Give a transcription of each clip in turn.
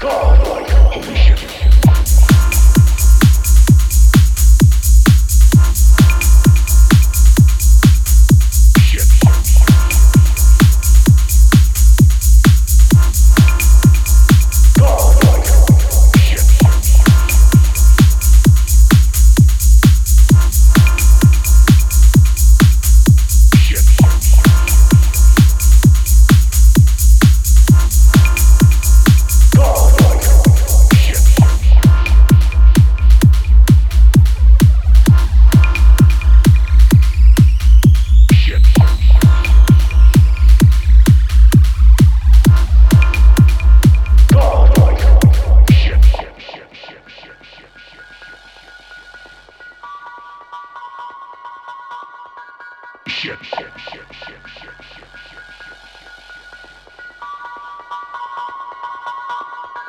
God. Shit. shit, shit, shit, shit.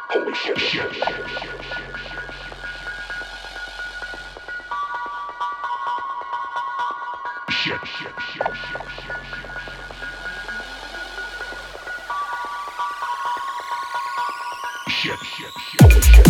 Holy shit. shit. Shit. Shit. Shit. Shit. Shit. Shit. Holy shit.